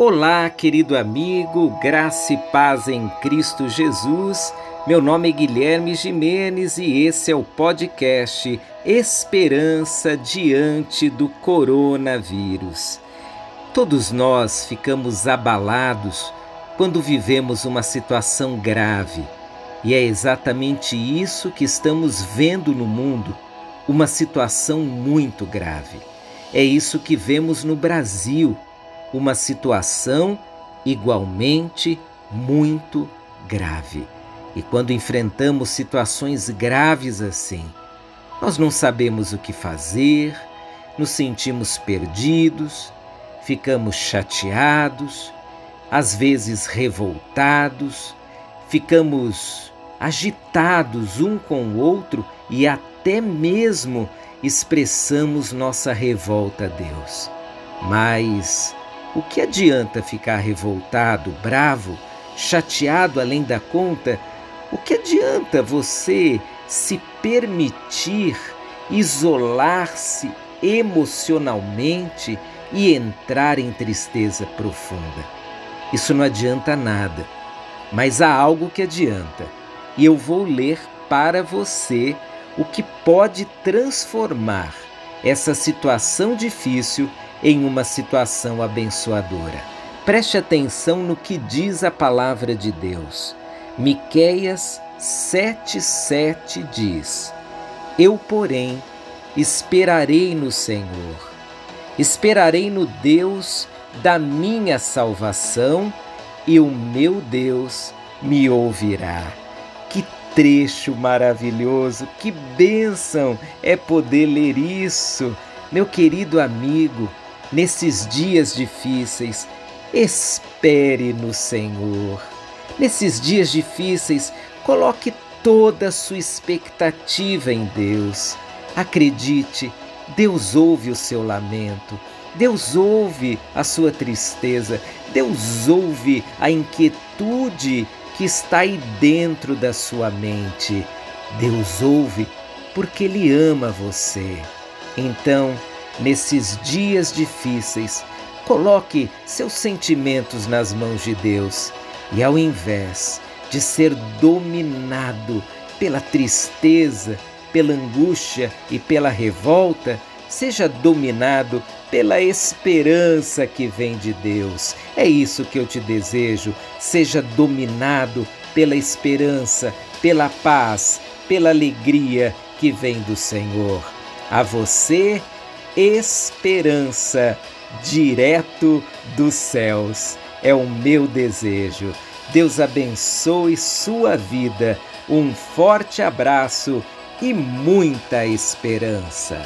Olá, querido amigo, graça e paz em Cristo Jesus. Meu nome é Guilherme Jimenez e esse é o podcast Esperança diante do coronavírus. Todos nós ficamos abalados quando vivemos uma situação grave, e é exatamente isso que estamos vendo no mundo uma situação muito grave. É isso que vemos no Brasil uma situação igualmente muito grave. E quando enfrentamos situações graves assim, nós não sabemos o que fazer, nos sentimos perdidos, ficamos chateados, às vezes revoltados, ficamos agitados um com o outro e até mesmo expressamos nossa revolta a Deus. Mas o que adianta ficar revoltado, bravo, chateado além da conta? O que adianta você se permitir isolar-se emocionalmente e entrar em tristeza profunda? Isso não adianta nada, mas há algo que adianta, e eu vou ler para você o que pode transformar essa situação difícil em uma situação abençoadora. Preste atenção no que diz a palavra de Deus. Miqueias 7:7 diz: Eu, porém, esperarei no Senhor. Esperarei no Deus da minha salvação, e o meu Deus me ouvirá. Trecho maravilhoso, que bênção é poder ler isso. Meu querido amigo, nesses dias difíceis, espere no Senhor. Nesses dias difíceis, coloque toda a sua expectativa em Deus. Acredite, Deus ouve o seu lamento, Deus ouve a sua tristeza, Deus ouve a inquietude que está aí dentro da sua mente. Deus ouve porque Ele ama você. Então, Nesses dias difíceis, coloque seus sentimentos nas mãos de Deus e, ao invés de ser dominado pela tristeza, pela angústia e pela revolta, seja dominado pela esperança que vem de Deus. É isso que eu te desejo. Seja dominado pela esperança, pela paz, pela alegria que vem do Senhor. A você, esperança direto dos céus. É o meu desejo. Deus abençoe sua vida. Um forte abraço e muita esperança.